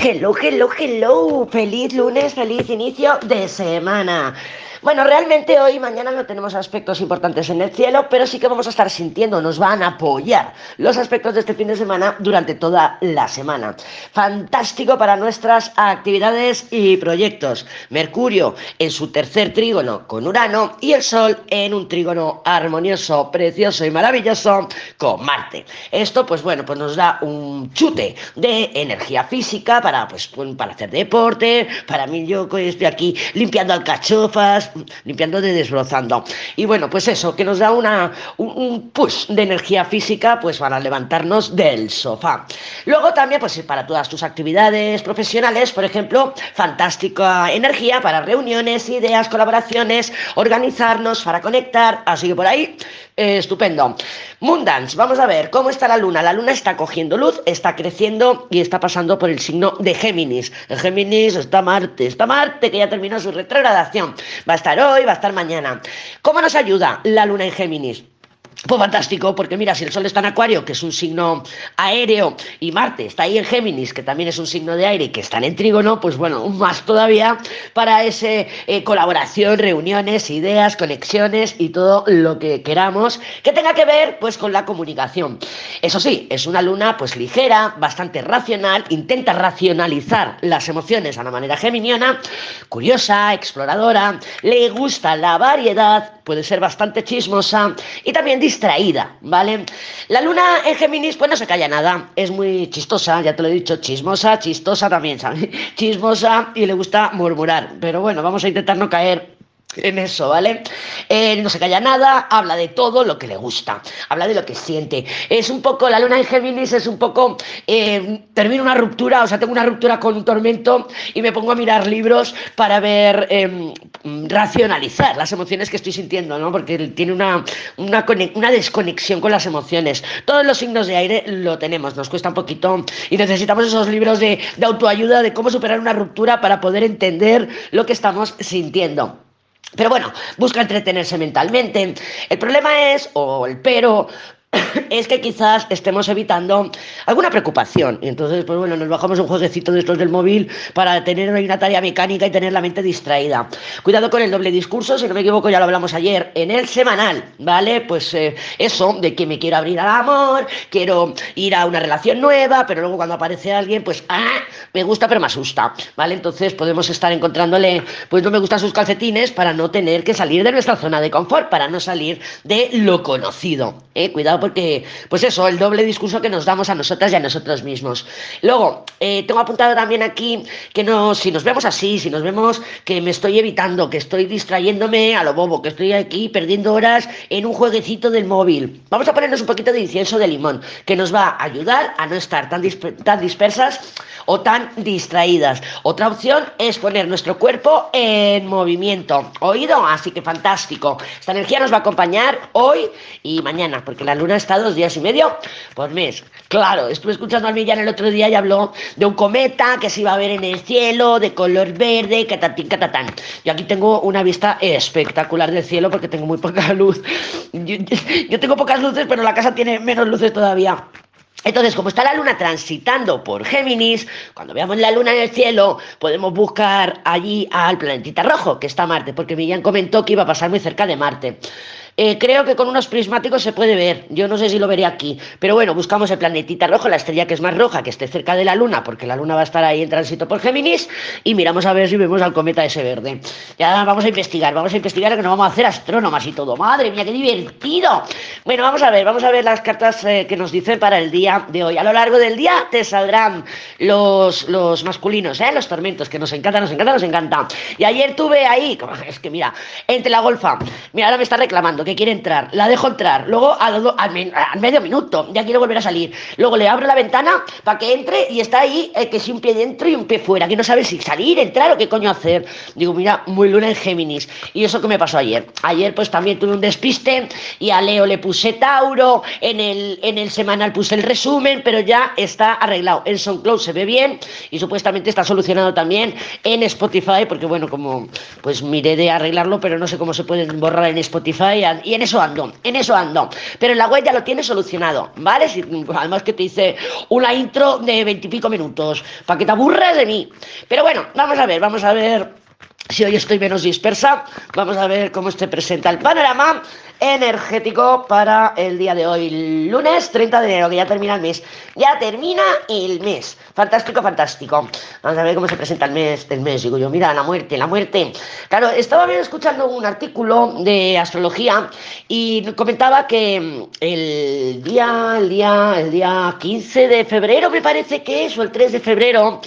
Hello, hello, hello. Feliz lunes, feliz inicio de semana. Bueno, realmente hoy y mañana no tenemos aspectos importantes en el cielo, pero sí que vamos a estar sintiendo, nos van a apoyar los aspectos de este fin de semana durante toda la semana. Fantástico para nuestras actividades y proyectos. Mercurio en su tercer trígono con Urano y el Sol en un trígono armonioso, precioso y maravilloso con Marte. Esto, pues bueno, pues nos da un chute de energía física para, pues, para hacer deporte, para mí yo estoy aquí limpiando alcachofas, limpiando de desbrozando. Y bueno, pues eso, que nos da un, push de energía física pues para levantarnos del sofá. Luego también, pues para todas tus actividades profesionales, por ejemplo, fantástica energía para reuniones, ideas, colaboraciones, organizarnos, para conectar, así que por ahí, eh, estupendo. Mundans, vamos a ver cómo está la luna. La luna está cogiendo luz, está creciendo y está pasando por el signo de Géminis. Géminis está Marte, está Marte que ya terminó su retrogradación. Va a estar hoy, va a estar mañana. ¿Cómo nos ayuda la luna en Géminis? Pues fantástico, porque mira, si el Sol está en Acuario, que es un signo aéreo, y Marte está ahí en Géminis, que también es un signo de aire que está en trígono, pues bueno, más todavía para ese eh, colaboración, reuniones, ideas, conexiones y todo lo que queramos que tenga que ver pues con la comunicación. Eso sí, es una luna pues ligera, bastante racional, intenta racionalizar las emociones a la manera geminiana, curiosa, exploradora, le gusta la variedad, puede ser bastante chismosa y también distraída, ¿vale? La luna en Géminis pues no se calla nada, es muy chistosa, ya te lo he dicho, chismosa, chistosa también, ¿sabes? Chismosa y le gusta murmurar, pero bueno, vamos a intentar no caer en eso, ¿vale? No se calla nada, habla de todo lo que le gusta, habla de lo que siente. Es un poco, la luna en Géminis es un poco, eh, termino una ruptura, o sea, tengo una ruptura con un tormento y me pongo a mirar libros para ver, eh, racionalizar las emociones que estoy sintiendo, ¿no? Porque tiene una, una, desconexión con las emociones. Todos los signos de aire lo tenemos, nos cuesta un poquito y necesitamos esos libros de autoayuda de cómo superar una ruptura para poder entender lo que estamos sintiendo. Pero bueno, busca entretenerse mentalmente. El problema es, o el pero, es que quizás estemos evitando alguna preocupación. Y entonces, pues bueno, nos bajamos un jueguecito de estos del móvil para tener una tarea mecánica y tener la mente distraída. Cuidado con el doble discurso, si no me equivoco, ya lo hablamos ayer en el semanal, ¿vale? Pues eh, eso, de que me quiero abrir al amor, quiero ir a una relación nueva, pero luego cuando aparece alguien, pues, ah, me gusta pero me asusta, ¿vale? Entonces podemos estar encontrándole, pues no me gustan sus calcetines para no tener que salir de nuestra zona de confort, para no salir de lo conocido, ¿eh? Cuidado porque, pues eso, el doble discurso que nos damos a nosotras y a nosotros mismos. Luego, eh, tengo apuntado también aquí que no, si nos vemos así, si nos vemos que me estoy evitando, que estoy distrayéndome a lo bobo, que estoy aquí perdiendo horas en un jueguecito del móvil, vamos a ponernos un poquito de incienso de limón, que nos va a ayudar a no estar tan, tan dispersas o tan distraídas. Otra opción es poner nuestro cuerpo en movimiento. ¿Oído? Así que fantástico. Esta energía nos va a acompañar hoy y mañana, porque la luna está dos días y medio por mes. Claro, estuve escuchando a Millán el otro día y habló de un cometa que se iba a ver en el cielo, de color verde, catatín, catatán. Yo aquí tengo una vista espectacular del cielo porque tengo muy poca luz. Yo, yo tengo pocas luces, pero la casa tiene menos luces todavía. Entonces, como está la luna transitando por Géminis, cuando veamos la luna en el cielo, podemos buscar allí al planetita rojo, que está Marte, porque Millán comentó que iba a pasar muy cerca de Marte. Eh, creo que con unos prismáticos se puede ver. Yo no sé si lo veré aquí. Pero bueno, buscamos el planetita rojo, la estrella que es más roja, que esté cerca de la Luna, porque la Luna va a estar ahí en tránsito por Géminis. Y miramos a ver si vemos al cometa ese verde. Ya vamos a investigar, vamos a investigar que nos vamos a hacer astrónomas y todo. Madre mía, qué divertido. Bueno, vamos a ver, vamos a ver las cartas eh, que nos dicen para el día de hoy. A lo largo del día te saldrán los, los masculinos, ¿eh? los tormentos, que nos encanta, nos encanta, nos encanta. Y ayer tuve ahí, es que mira, entre la golfa, mira, ahora me está reclamando que quiere entrar, la dejo entrar, luego al, al, medio minuto ya quiero volver a salir, luego le abro la ventana para que entre y está ahí eh, que si un pie dentro y un pie fuera, que no sabe si salir, entrar o qué coño hacer. Digo, mira, muy luna en Géminis. Y eso que me pasó ayer. Ayer pues también tuve un despiste y a Leo le puse Tauro, en el, en el semanal puse el resumen, pero ya está arreglado. En SoundCloud se ve bien y supuestamente está solucionado también en Spotify, porque bueno, como pues miré de arreglarlo, pero no sé cómo se puede borrar en Spotify y en eso ando, en eso ando. Pero en la web ya lo tiene solucionado, ¿vale? además que te hice una intro de veintipico minutos, para que te aburres de mí. Pero bueno, vamos a ver, vamos a ver si hoy estoy menos dispersa, vamos a ver cómo se presenta el panorama energético para el día de hoy, lunes 30 de enero, que ya termina el mes. Ya termina el mes. Fantástico, fantástico. Vamos a ver cómo se presenta el mes, el mes. Digo yo, mira, la muerte, la muerte. Claro, estaba bien escuchando un artículo de astrología y comentaba que el día, el día, el día 15 de febrero, me parece que es, o el 3 de febrero,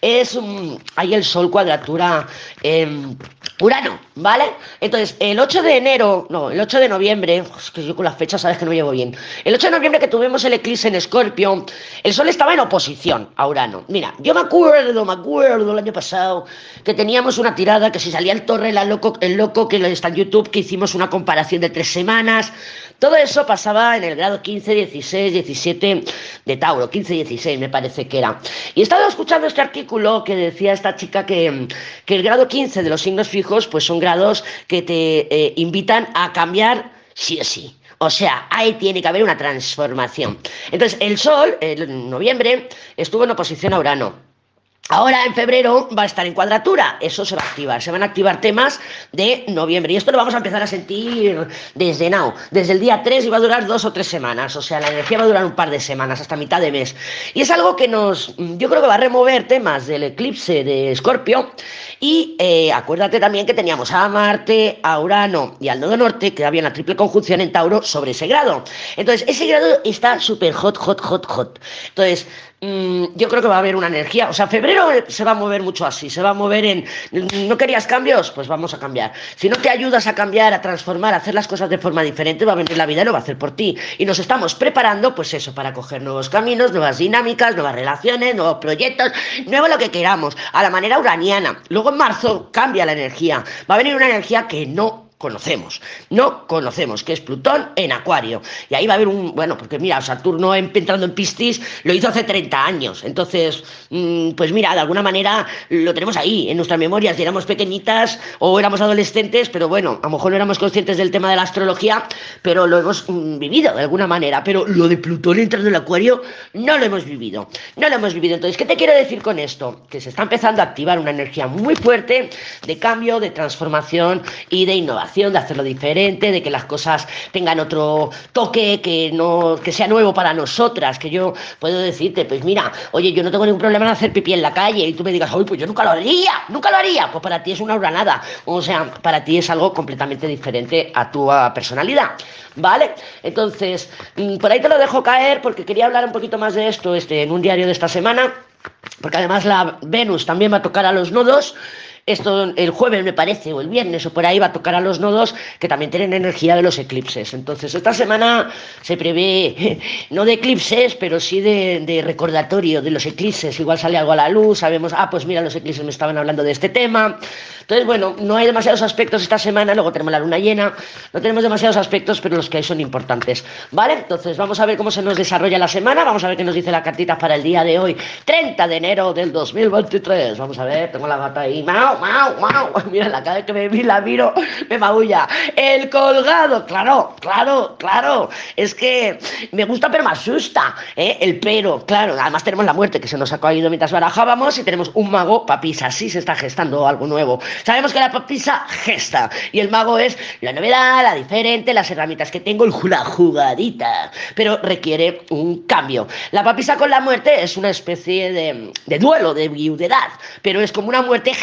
es un, hay el Sol cuadratura en Urano, ¿vale? Entonces, el 8 de enero, no, el 8 de noviembre, es que yo con las fechas sabes que no llevo bien. El 8 de noviembre que tuvimos el eclipse en Escorpio, el Sol estaba en oposición a Urano. Mira, yo me acuerdo, me acuerdo el año pasado que teníamos una tirada que si salía el torre, el loco, el loco que está en YouTube, que hicimos una comparación de tres semanas. Todo eso pasaba en el grado 15, 16, 17 de Tauro, 15, 16 me parece que era. Y he estado escuchando este artículo que decía esta chica que, que el grado 15 de los signos fijos pues son grados que te eh, invitan a cambiar sí o sí. O sea, ahí tiene que haber una transformación. Entonces, el Sol, en noviembre, estuvo en oposición a Urano. Ahora en febrero va a estar en cuadratura, eso se va a activar, se van a activar temas de noviembre y esto lo vamos a empezar a sentir desde now, desde el día 3 y va a durar dos o tres semanas, o sea, la energía va a durar un par de semanas, hasta mitad de mes. Y es algo que nos, yo creo que va a remover temas del eclipse de Escorpio y eh, acuérdate también que teníamos a Marte, a Urano y al nodo norte, que había una triple conjunción en Tauro sobre ese grado. Entonces, ese grado está súper hot, hot, hot, hot. Entonces, Mm, yo creo que va a haber una energía. O sea, febrero se va a mover mucho así, se va a mover en. ¿No querías cambios? Pues vamos a cambiar. Si no te ayudas a cambiar, a transformar, a hacer las cosas de forma diferente, va a venir la vida y lo va a hacer por ti. Y nos estamos preparando, pues eso, para coger nuevos caminos, nuevas dinámicas, nuevas relaciones, nuevos proyectos, nuevo lo que queramos, a la manera uraniana. Luego en marzo cambia la energía. Va a venir una energía que no conocemos, no conocemos, que es Plutón en Acuario. Y ahí va a haber un, bueno, porque mira, Saturno entrando en Piscis lo hizo hace 30 años. Entonces, mm, pues mira, de alguna manera lo tenemos ahí, en nuestras memorias, si éramos pequeñitas o éramos adolescentes, pero bueno, a lo mejor no éramos conscientes del tema de la astrología, pero lo hemos mm, vivido de alguna manera. Pero lo de Plutón entrando en Acuario no lo hemos vivido, no lo hemos vivido. Entonces, ¿qué te quiero decir con esto? Que se está empezando a activar una energía muy fuerte de cambio, de transformación y de innovación de hacerlo diferente, de que las cosas tengan otro toque, que no, que sea nuevo para nosotras, que yo puedo decirte, pues mira, oye, yo no tengo ningún problema en hacer pipí en la calle, y tú me digas, oye, pues yo nunca lo haría, nunca lo haría, pues para ti es una uranada, o sea, para ti es algo completamente diferente a tu personalidad, ¿vale? Entonces, mm, por ahí te lo dejo caer porque quería hablar un poquito más de esto este, en un diario de esta semana, porque además la Venus también va a tocar a los nodos, esto el jueves me parece, o el viernes, o por ahí va a tocar a los nodos que también tienen energía de los eclipses. Entonces, esta semana se prevé, no de eclipses, pero sí de, recordatorio de los eclipses. Igual sale algo a la luz, sabemos, ah, pues mira, los eclipses me estaban hablando de este tema. Entonces, bueno, no hay demasiados aspectos esta semana, luego tenemos la luna llena, no tenemos demasiados aspectos, pero los que hay son importantes. ¿Vale? Entonces, vamos a ver cómo se nos desarrolla la semana, vamos a ver qué nos dice la cartita para el día de hoy, 30 de enero del 2023. Vamos a ver, tengo la gata ahí, ¡mau! ¡Mau! ¡Mau! Mira, la cada vez que me la miro, me maulla. El colgado, claro, claro, claro. Es que me gusta, pero me asusta. ¿eh? El pero, claro. Además, tenemos la muerte que se nos ha caído mientras barajábamos y tenemos un mago papisa. Sí se está gestando algo nuevo. Sabemos que la papisa gesta y el mago es la novedad, la diferente, las herramientas que tengo, la jugadita. Pero requiere un cambio. La papisa con la muerte es una especie de, de duelo, de viudedad, pero es como una muerte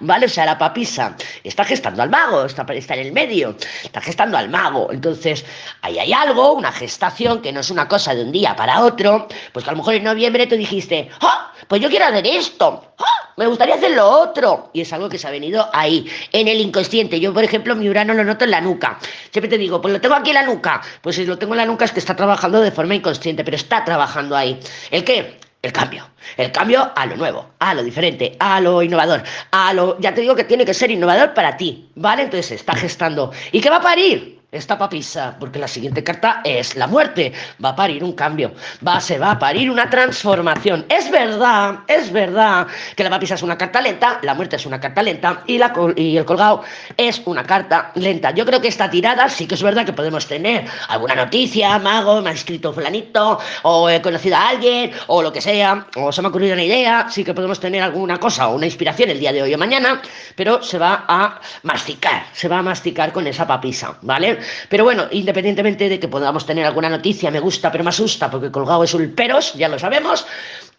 ¿vale? O sea, la papisa está gestando al mago, está, está en el medio, está gestando al mago. Entonces, ahí hay algo, una gestación que no es una cosa de un día para otro, pues que a lo mejor en noviembre tú dijiste, ¡ah! Pues yo quiero hacer esto, ¡ah! me gustaría hacer lo otro. Y es algo que se ha venido ahí, en el inconsciente. Yo, por ejemplo, mi Urano lo noto en la nuca. Siempre te digo, pues lo tengo aquí en la nuca. Pues si lo tengo en la nuca es que está trabajando de forma inconsciente, pero está trabajando ahí. ¿El qué? El cambio. El cambio a lo nuevo, a lo diferente, a lo innovador, a lo... Ya te digo que tiene que ser innovador para ti, ¿vale? Entonces está gestando. ¿Y qué va a parir? Esta papisa, porque la siguiente carta es la muerte. Va a parir un cambio, va, se va a parir una transformación. Es verdad, es verdad que la papisa es una carta lenta, la muerte es una carta lenta y, la, y el colgado es una carta lenta. Yo creo que esta tirada sí que es verdad que podemos tener alguna noticia, mago, me ha escrito fulanito, o he conocido a alguien, o lo que sea, o se me ha ocurrido una idea, sí que podemos tener alguna cosa o una inspiración el día de hoy o mañana, pero se va a masticar, se va a masticar con esa papisa, ¿vale? Pero bueno, independientemente de que podamos tener alguna noticia, me gusta, pero me asusta, porque colgado es un peros, ya lo sabemos,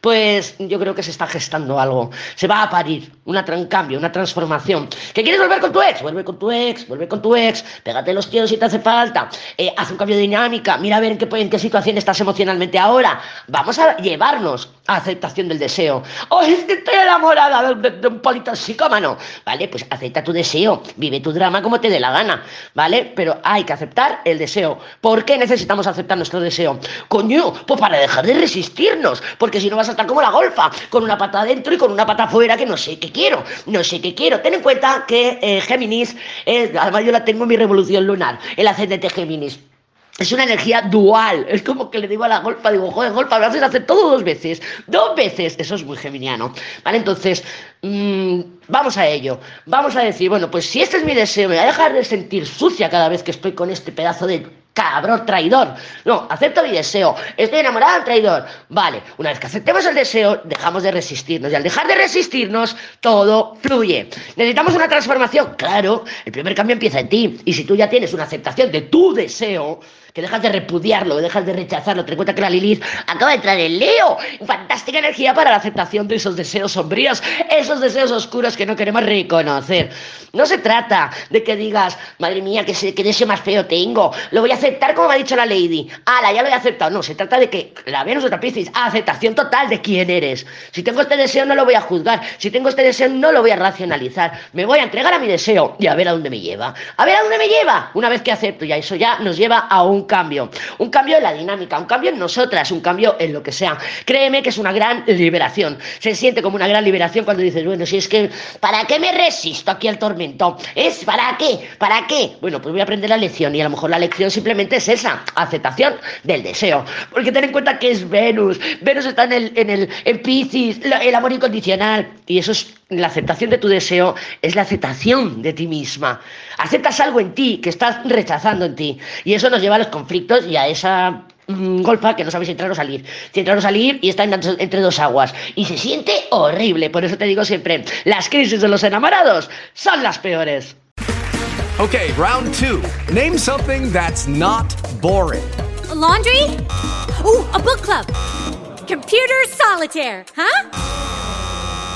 pues yo creo que se está gestando algo. Se va a parir un cambio, una transformación. ¿Que quieres volver con tu ex? Vuelve con tu ex, vuelve con tu ex, pégate los tíos si te hace falta, eh, haz un cambio de dinámica, mira a ver en qué, en qué situación estás emocionalmente ahora. Vamos a llevarnos a aceptación del deseo. ¡Oh, estoy enamorada de, un politoxicómano! ¿Vale? Pues acepta tu deseo, vive tu drama como te dé la gana, ¿vale? Pero hay que aceptar el deseo. ¿Por qué necesitamos aceptar nuestro deseo? Coño, pues para dejar de resistirnos, porque si no vas a estar como la golfa, con una pata adentro y con una pata afuera que no sé qué quiero, no sé qué quiero. Ten en cuenta que eh, Géminis, eh, además yo la tengo en mi revolución lunar, el ascendente Géminis. Es una energía dual. Es como que le digo a la golfa, digo, joder, golfa, lo haces hacer todo dos veces. Dos veces. Eso es muy geminiano. ¿Vale? Entonces, mmm, vamos a ello. Vamos a decir, bueno, pues si este es mi deseo, me voy a dejar de sentir sucia cada vez que estoy con este pedazo de cabrón traidor. No, acepto mi deseo. Estoy enamorada traidor. Vale, una vez que aceptemos el deseo, dejamos de resistirnos. Y al dejar de resistirnos, todo fluye. ¿Necesitamos una transformación? Claro, el primer cambio empieza en ti. Y si tú ya tienes una aceptación de tu deseo, que dejas de repudiarlo, dejas de rechazarlo. Te cuenta que la Lilith acaba de entrar en Leo. Fantástica energía para la aceptación de esos deseos sombríos, esos deseos oscuros que no queremos reconocer. No se trata de que digas, madre mía, que, se, deseo más feo tengo. Lo voy a aceptar como me ha dicho la Lady. Ala, ya lo he aceptado. No, se trata de que la Venus otra Piscis, aceptación total de quién eres. Si tengo este deseo, no lo voy a juzgar. Si tengo este deseo, no lo voy a racionalizar. Me voy a entregar a mi deseo y a ver a dónde me lleva. A ver a dónde me lleva. Una vez que acepto, ya eso ya nos lleva a un cambio, un cambio en la dinámica, un cambio en nosotras, un cambio en lo que sea. Créeme que es una gran liberación. Se siente como una gran liberación cuando dices, bueno, si es que, ¿para qué me resisto aquí al tormento? ¿Es para qué? ¿Para qué? Bueno, pues voy a aprender la lección y a lo mejor la lección simplemente es esa, aceptación del deseo. Porque ten en cuenta que es Venus. Venus está en el, en el en Piscis, el amor incondicional. Y eso es la aceptación de tu deseo, es la aceptación de ti misma. Aceptas algo en ti que estás rechazando en ti. Y eso nos lleva a los conflictos y a esa mm, golfa que no sabes si entrar o salir. Si entrar o salir y está entre dos aguas. Y se siente horrible. Por eso te digo siempre, las crisis de los enamorados son las peores. Okay, round two. Name something that's not boring. A laundry? Ooh, a book club. Computer solitaire, huh?